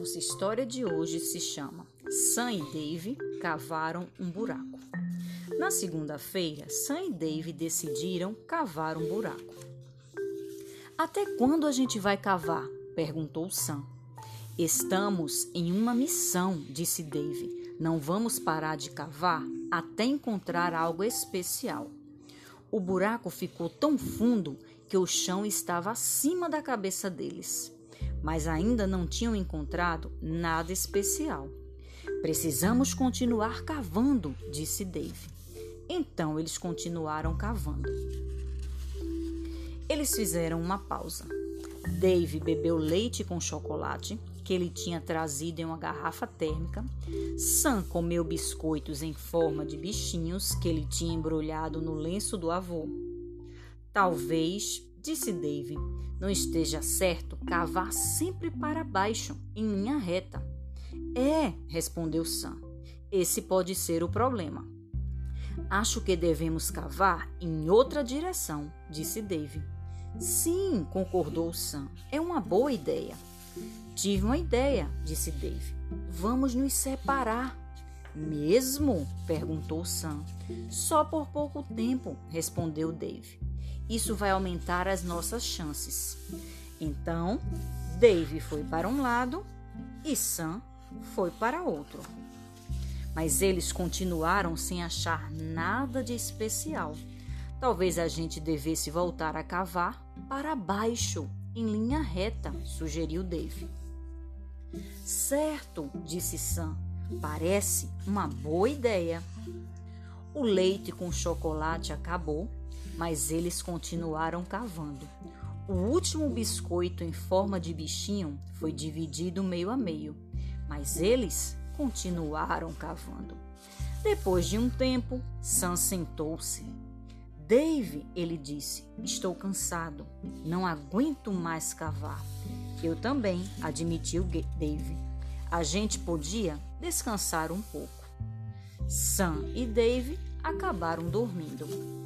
nossa história de hoje se chama Sam e Dave cavaram um buraco. Na segunda-feira, Sam e Dave decidiram cavar um buraco. Até quando a gente vai cavar? perguntou Sam. Estamos em uma missão, disse Dave. Não vamos parar de cavar até encontrar algo especial. O buraco ficou tão fundo que o chão estava acima da cabeça deles mas ainda não tinham encontrado nada especial. Precisamos continuar cavando, disse Dave. Então eles continuaram cavando. Eles fizeram uma pausa. Dave bebeu leite com chocolate que ele tinha trazido em uma garrafa térmica. Sam comeu biscoitos em forma de bichinhos que ele tinha embrulhado no lenço do avô. Talvez Disse Dave: Não esteja certo cavar sempre para baixo, em linha reta. É, respondeu Sam. Esse pode ser o problema. Acho que devemos cavar em outra direção, disse Dave. Sim, concordou Sam. É uma boa ideia. Tive uma ideia, disse Dave. Vamos nos separar. Mesmo? perguntou Sam. Só por pouco tempo, respondeu Dave. Isso vai aumentar as nossas chances. Então, Dave foi para um lado e Sam foi para outro. Mas eles continuaram sem achar nada de especial. Talvez a gente devesse voltar a cavar para baixo, em linha reta, sugeriu Dave. Certo, disse Sam. Parece uma boa ideia. O leite com chocolate acabou mas eles continuaram cavando. O último biscoito em forma de bichinho foi dividido meio a meio, mas eles continuaram cavando. Depois de um tempo, Sam sentou-se. Dave, ele disse, estou cansado, não aguento mais cavar. Eu também, admitiu Dave. A gente podia descansar um pouco. Sam e Dave acabaram dormindo.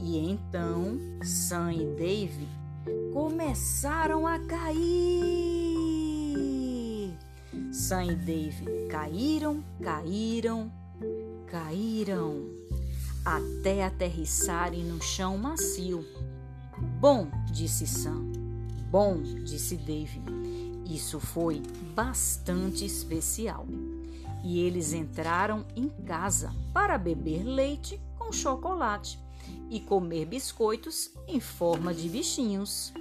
E então Sam e Dave começaram a cair. Sam e Dave caíram, caíram, caíram, até aterrissarem no chão macio. Bom, disse Sam. Bom, disse Dave. Isso foi bastante especial. E eles entraram em casa para beber leite com chocolate e comer biscoitos em forma de bichinhos.